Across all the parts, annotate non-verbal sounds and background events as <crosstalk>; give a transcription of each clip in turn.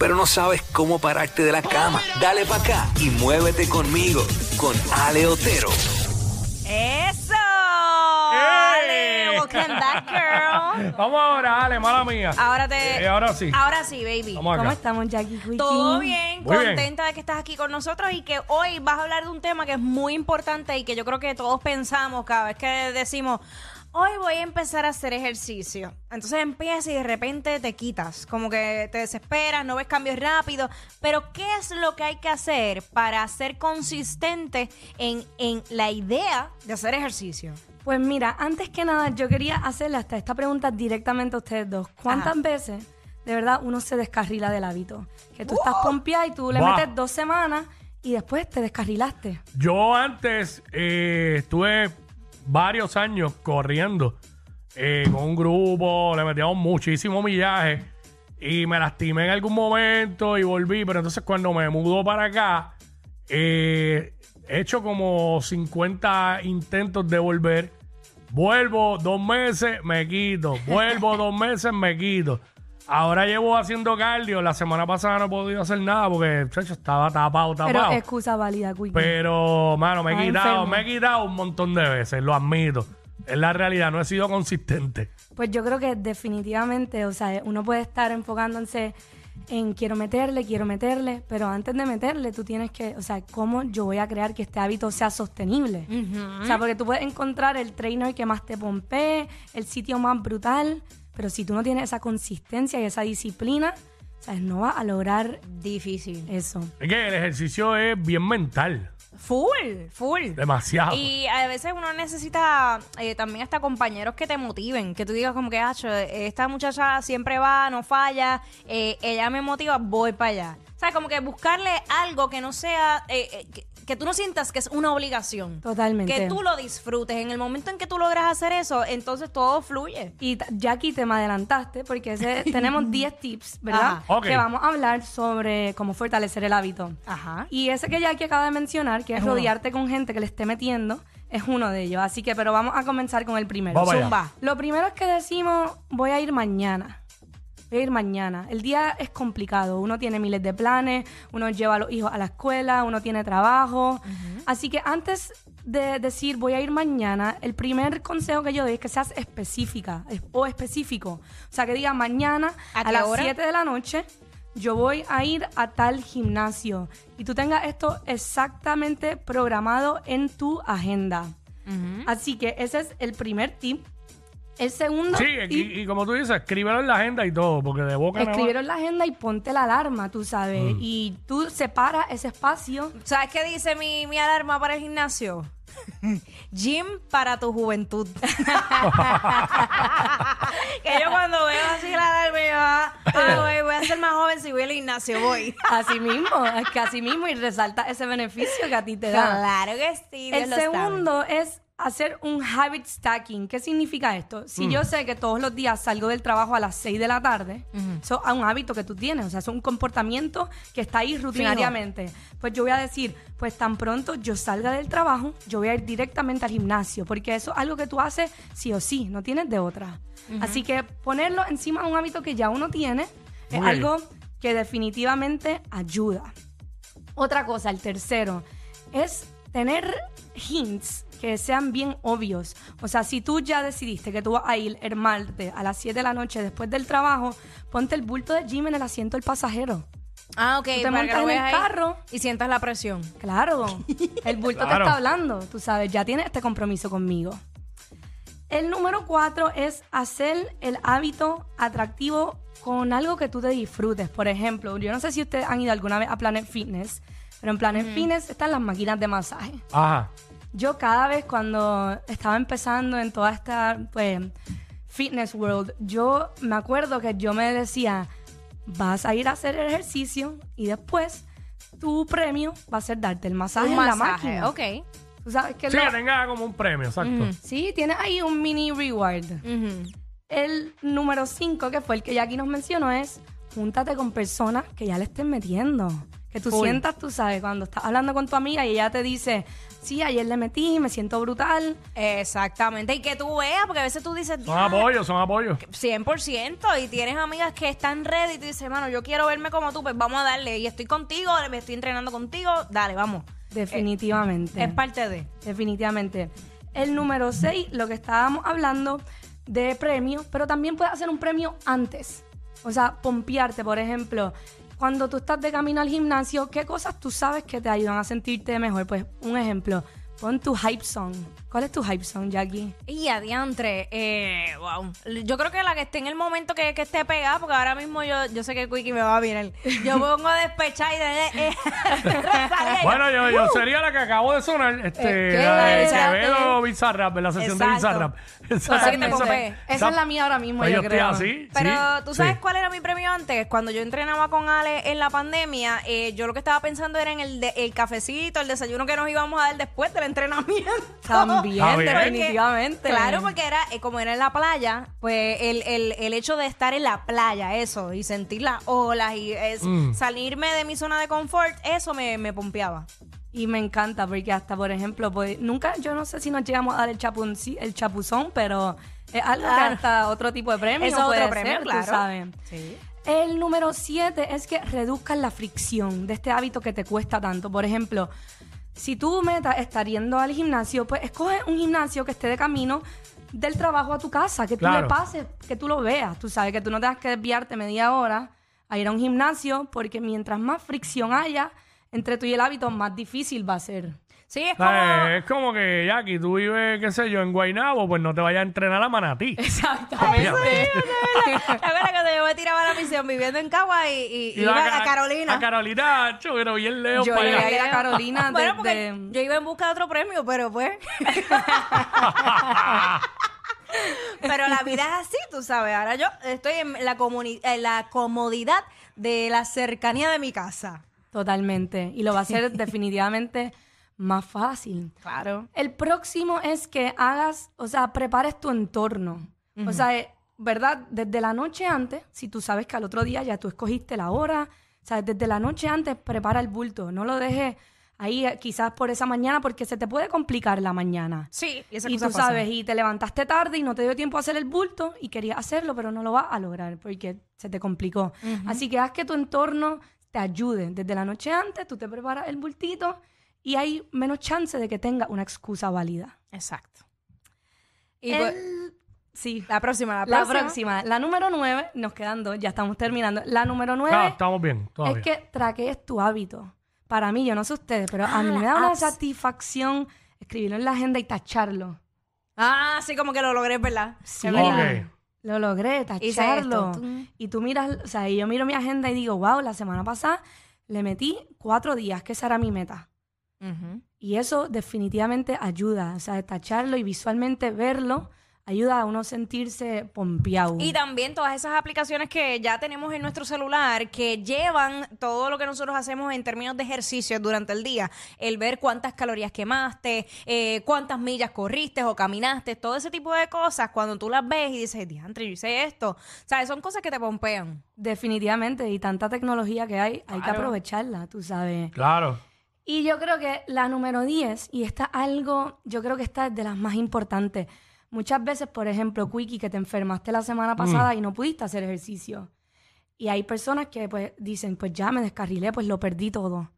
pero no sabes cómo pararte de la cama. Dale para acá y muévete conmigo con Ale Otero. ¡Eso! ¡Eh! Ale, welcome back, girl. <laughs> Vamos ahora, Ale, mala mía. Ahora te. Eh, ahora sí. Ahora sí, baby. Vamos acá. ¿Cómo estamos, Jackie Quickie? Todo bien, Muy bien. contenta de que estás aquí con nosotros y que hoy vas a hablar de un tema que es muy importante y que yo creo que todos pensamos cada vez que decimos, hoy voy a empezar a hacer ejercicio. Entonces empiezas y de repente te quitas, como que te desesperas, no ves cambios rápidos, pero ¿qué es lo que hay que hacer para ser consistente en, en la idea de hacer ejercicio? Pues mira, antes que nada, yo quería hacerle hasta esta pregunta directamente a ustedes dos. ¿Cuántas Ajá. veces, de verdad, uno se descarrila del hábito? Que tú estás pompeada y tú le Buah. metes dos semanas y después te descarrilaste. Yo antes eh, estuve varios años corriendo eh, con un grupo, le metíamos muchísimo millaje y me lastimé en algún momento y volví, pero entonces cuando me mudó para acá, eh, he hecho como 50 intentos de volver. Vuelvo dos meses, me quito. Vuelvo <laughs> dos meses, me quito. Ahora llevo haciendo cardio. La semana pasada no he podido hacer nada porque, chacho, estaba tapado, Pero tapado. excusa válida, Quickie. Pero, mano, me he quitado, enfermo. me he quitado un montón de veces, lo admito. Es la realidad, no he sido consistente. Pues yo creo que definitivamente, o sea, uno puede estar enfocándose en quiero meterle, quiero meterle, pero antes de meterle tú tienes que, o sea, cómo yo voy a crear que este hábito sea sostenible. O sea, porque tú puedes encontrar el trainer que más te pompee, el sitio más brutal, pero si tú no tienes esa consistencia y esa disciplina, ¿sabes? No vas a lograr Difícil. eso. Es que el ejercicio es bien mental, Full, full. demasiado. Y a veces uno necesita eh, también hasta compañeros que te motiven, que tú digas como que, "Acho, esta muchacha siempre va, no falla, eh, ella me motiva, voy para allá. O sea, como que buscarle algo que no sea, eh, eh, que, que tú no sientas que es una obligación. Totalmente. Que tú lo disfrutes. En el momento en que tú logras hacer eso, entonces todo fluye. Y t- Jackie, te me adelantaste porque ese- <laughs> tenemos 10 tips, ¿verdad? Ajá. Ok. Que vamos a hablar sobre cómo fortalecer el hábito. Ajá. Y ese que Jackie acaba de mencionar, que es, rodearte con gente que le esté metiendo, es uno de ellos. Así que, pero vamos a comenzar con el primero. Vamos allá. Zumba. Lo primero es que decimos, voy a ir mañana. Voy a ir mañana. El día es complicado. Uno tiene miles de planes, uno lleva a los hijos a la escuela, uno tiene trabajo. Así que antes de decir voy a ir mañana, el primer consejo que yo doy es que seas específica es- o específico. O sea, que diga mañana ¿A a, qué las hora? 7 de la noche yo voy a ir a tal gimnasio y tú tengas esto exactamente programado en tu agenda. Así que ese es el primer tip. El segundo sí, y, y como tú dices, escríbelo en la agenda y todo, porque de boca nada más- escríbelo en la agenda y ponte la alarma, tú sabes. Y tú separas ese espacio. ¿Sabes qué dice mi, mi alarma para el gimnasio? <laughs> Gym para tu juventud. <laughs> que yo cuando veo así la alarma, yo, ah, ah, voy, voy a ser más joven si voy al gimnasio, voy. Así mismo, es que así mismo y resalta ese beneficio que a ti te da. Claro que sí. Dios El lo sabe. segundo es hacer un habit stacking. ¿Qué significa esto? Si Mm. yo sé que todos los días salgo del trabajo a las 6 de la tarde, eso es un hábito que tú tienes, o sea, es un comportamiento que está ahí rutinariamente. Pues yo voy a decir, pues tan pronto yo salga del trabajo, yo voy a ir directamente al gimnasio, porque eso es algo que tú haces sí o sí, no tienes de otra. Así que ponerlo encima de un hábito que ya uno tiene es bien. algo que definitivamente ayuda. Otra cosa, el tercero, es tener hints que sean bien obvios. O sea, si tú ya decidiste que tú vas a ir el martes a las 7 de la noche después del trabajo, ponte el bulto de gym en el asiento del pasajero. Ah, ok. Tú te montas en el carro. Y sientas la presión. Claro, <laughs> el bulto Claro. te está hablando, tú sabes, ya tienes este compromiso conmigo. El número cuatro es hacer el hábito atractivo con algo que tú te disfrutes. Por ejemplo, yo no sé si ustedes han ido alguna vez a Planet Fitness, pero en Planet Fitness están las máquinas de masaje. Ajá. Yo cada vez cuando estaba empezando en toda esta pues, fitness world, yo me acuerdo que yo me decía, vas a ir a hacer el ejercicio y después tu premio va a ser darte el masaje Un en la máquina. ok. Tú sabes que Sí, lo- que tenga como un premio, exacto. Sí, tienes ahí un mini reward. El número 5, que fue el que Jackie nos mencionó, es júntate con personas que ya le estén metiendo. Que tú Full. sientas, tú sabes, cuando estás hablando con tu amiga y ella te dice, sí, ayer le metí, me siento brutal. Exactamente. Y que tú veas, porque a veces tú dices, Son apoyos, son apoyos. 100% y tienes amigas que están ready y tú dices, hermano, yo quiero verme como tú, pues vamos a darle. Y estoy contigo, me estoy entrenando contigo, dale, vamos. Definitivamente. Es parte de. Definitivamente. El número 6, lo que estábamos hablando de premio, pero también puedes hacer un premio antes. O sea, pompearte, por ejemplo. Cuando tú estás de camino al gimnasio, ¿qué cosas tú sabes que te ayudan a sentirte mejor? Pues, un ejemplo, pon tu hype song. ¿Cuál es tu hype song, Jackie? Y adiantre, eh, wow. Yo creo que la que esté en el momento que, que esté pegada, porque ahora mismo yo, yo sé que Quickie me va a mirar. Yo <laughs> pongo a despechar y de. eh, <laughs> Bueno, yo, yo sería la que acabo de sonar, este, ¿Qué? la de. Quevedo Bizarrap, la sesión de. Bizarrap. Así que te Esa-. Esa es la mía ahora mismo, Pues yo, yo creo. así. Pero sí, tú sabes sí. cuál era mi premio antes. Cuando yo entrenaba con Ale en la pandemia, eh, yo lo que estaba pensando era en el, de- el cafecito, el desayuno que nos íbamos a dar después del entrenamiento. También, bien. definitivamente. Claro, porque era, eh, como era en la playa, pues el, el, el hecho de estar en la playa, eso, y sentir las olas y es, Mm. salirme de mi zona de confort, eso me, me pompeaba. Y me encanta porque hasta, por ejemplo, pues nunca, yo no sé si nos llegamos a dar el, chapun, el chapuzón, pero es algo que hasta otro tipo de premio Eso es puede otro premio, ser, tú claro. sabes. El número siete es que reduzcan la fricción de este hábito que te cuesta tanto. Por ejemplo, si tu meta es estar yendo al gimnasio, pues escoge un gimnasio que esté de camino del trabajo a tu casa, que tú Claro. le pases, que tú lo veas. Tú sabes que tú no tengas que desviarte media hora a ir a un gimnasio, porque mientras más fricción haya entre tú y el hábito, más difícil va a ser. Sí, es como... sea, es como que, Jackie, tú vives, qué sé yo, en Guaynabo, pues no te vayas a entrenar a Manatí. Exactamente. <laughs> ¿Te acuerdas cuando yo me tiraba a la misión viviendo en Cagua y, y, Y iba a Carolina? A Carolina, cho, pero bien lejos Yo para allá. a ir a Carolina <laughs> bueno, porque yo iba en busca de otro premio, pero pues... <laughs> pero la vida es así, tú sabes. Ahora yo estoy en la, en la comodidad de la cercanía de mi casa. Totalmente. Y lo va a hacer definitivamente más fácil. Claro. El próximo es que hagas, o sea, prepares tu entorno. O sea, eh, ¿verdad? Desde la noche antes, si tú sabes que al otro día ya tú escogiste la hora, o sea, desde la noche antes prepara el bulto. No lo dejes ahí eh, quizás por esa mañana porque se te puede complicar la mañana. Sí, y esa Y cosa tú pasa. sabes, y te levantaste tarde y no te dio tiempo a hacer el bulto y querías hacerlo, pero no lo vas a lograr porque se te complicó. Así que haz que tu entorno te ayude. Desde la noche antes, tú te preparas el bultito y hay menos chance de que tenga una excusa válida. Exacto. Y El- pues, sí. la próxima, la La próxima. próxima, la número nueve, nos quedan dos, ya estamos terminando. La número nueve Ah, estamos bien, todavía. es que traquees tu hábito. Para mí, yo no sé ustedes, pero a mí Ah, me da las una apps. satisfacción escribirlo en la agenda y tacharlo. Ah, sí, como que lo logré, ¿verdad? Sí. Es verdad. Ok. Lo logré, tacharlo. esto. Y tú miras, o sea, y yo miro mi agenda y digo, wow, la semana pasada le metí cuatro días, que esa era mi meta. Y eso definitivamente ayuda, o sea, tacharlo y visualmente verlo ayuda a uno sentirse pompeado. Y también todas esas aplicaciones que ya tenemos en nuestro celular que llevan todo lo que nosotros hacemos en términos de ejercicio durante el día. El ver cuántas calorías quemaste, eh, cuántas millas corriste o caminaste, todo ese tipo de cosas, cuando tú las ves y dices, diantre, yo hice esto. O sea, son cosas que te pompean. Definitivamente, y tanta tecnología que hay, hay que aprovecharla, tú sabes. Claro. Y yo creo que la número 10, y esta algo, yo creo que esta es de las más importantes. Muchas veces, por ejemplo, Quickie, que te enfermaste la semana pasada y no pudiste hacer ejercicio. Y hay personas que pues dicen, pues ya me descarrilé, pues lo perdí todo.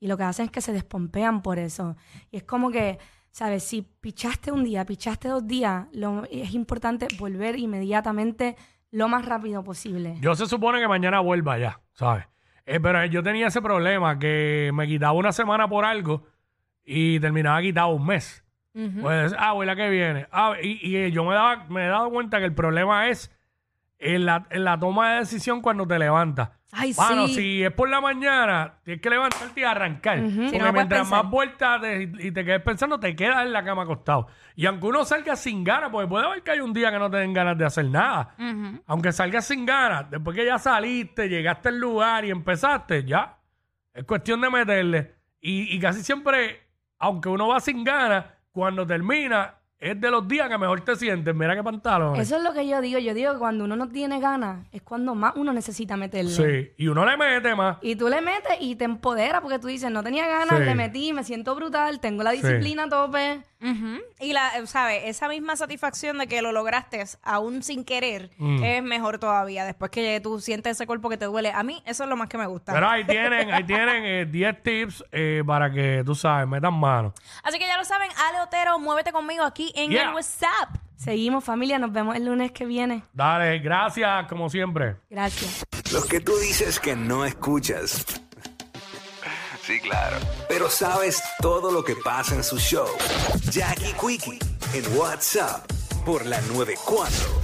Y lo que hacen es que se despompean por eso. Y es como que ¿Sabes? Si pichaste un día, pichaste dos días, lo, es importante volver inmediatamente lo más rápido posible. Yo se supone que mañana vuelva ya, ¿sabes? Eh, pero yo tenía ese problema que me quitaba una semana por algo y terminaba quitado un mes. Pues, ah, voy la que viene. Ah, y, y, eh, yo me, daba, me he dado cuenta que el problema es en la, en la toma de decisión cuando te levantas. Ay, Bueno, sí. si es por la mañana, tienes que levantarte y arrancar. Porque Sí, no puedes mientras pensar. más vueltas te- y te quedes pensando, te quedas en la cama acostado. Y aunque uno salga sin ganas, porque puede haber que hay un día que no te den ganas de hacer nada. Aunque salgas sin ganas, después que ya saliste, llegaste al lugar y empezaste, ya. Es cuestión de meterle. Y, y casi siempre, aunque uno va sin ganas, cuando termina, es de los días que mejor te sientes. Mira qué pantalones. Eso es lo que yo digo. Yo digo que cuando uno no tiene ganas, es cuando más uno necesita meterle. Sí. Y uno le mete más. Y tú le metes y te empodera porque tú dices, no tenía ganas, Sí. le metí, me siento brutal, tengo la disciplina a tope. Y la, ¿sabes? Esa misma satisfacción de que lo lograste aún sin querer Mm. es mejor todavía. Después que tú sientes ese cuerpo que te duele. A mí eso es lo más que me gusta. Pero ahí <laughs> tienen, ahí tienen eh, 10 tips eh, para que tú sabes, metan mano. Así que ya lo saben, Ale Otero, muévete conmigo aquí en Yeah. el WhatsApp. Seguimos familia, nos vemos el lunes que viene. Dale, gracias como siempre. Gracias. Los que tú dices que no escuchas. Sí, claro. Pero sabes todo lo que pasa en su show. Jackie Quickie en WhatsApp por la 94.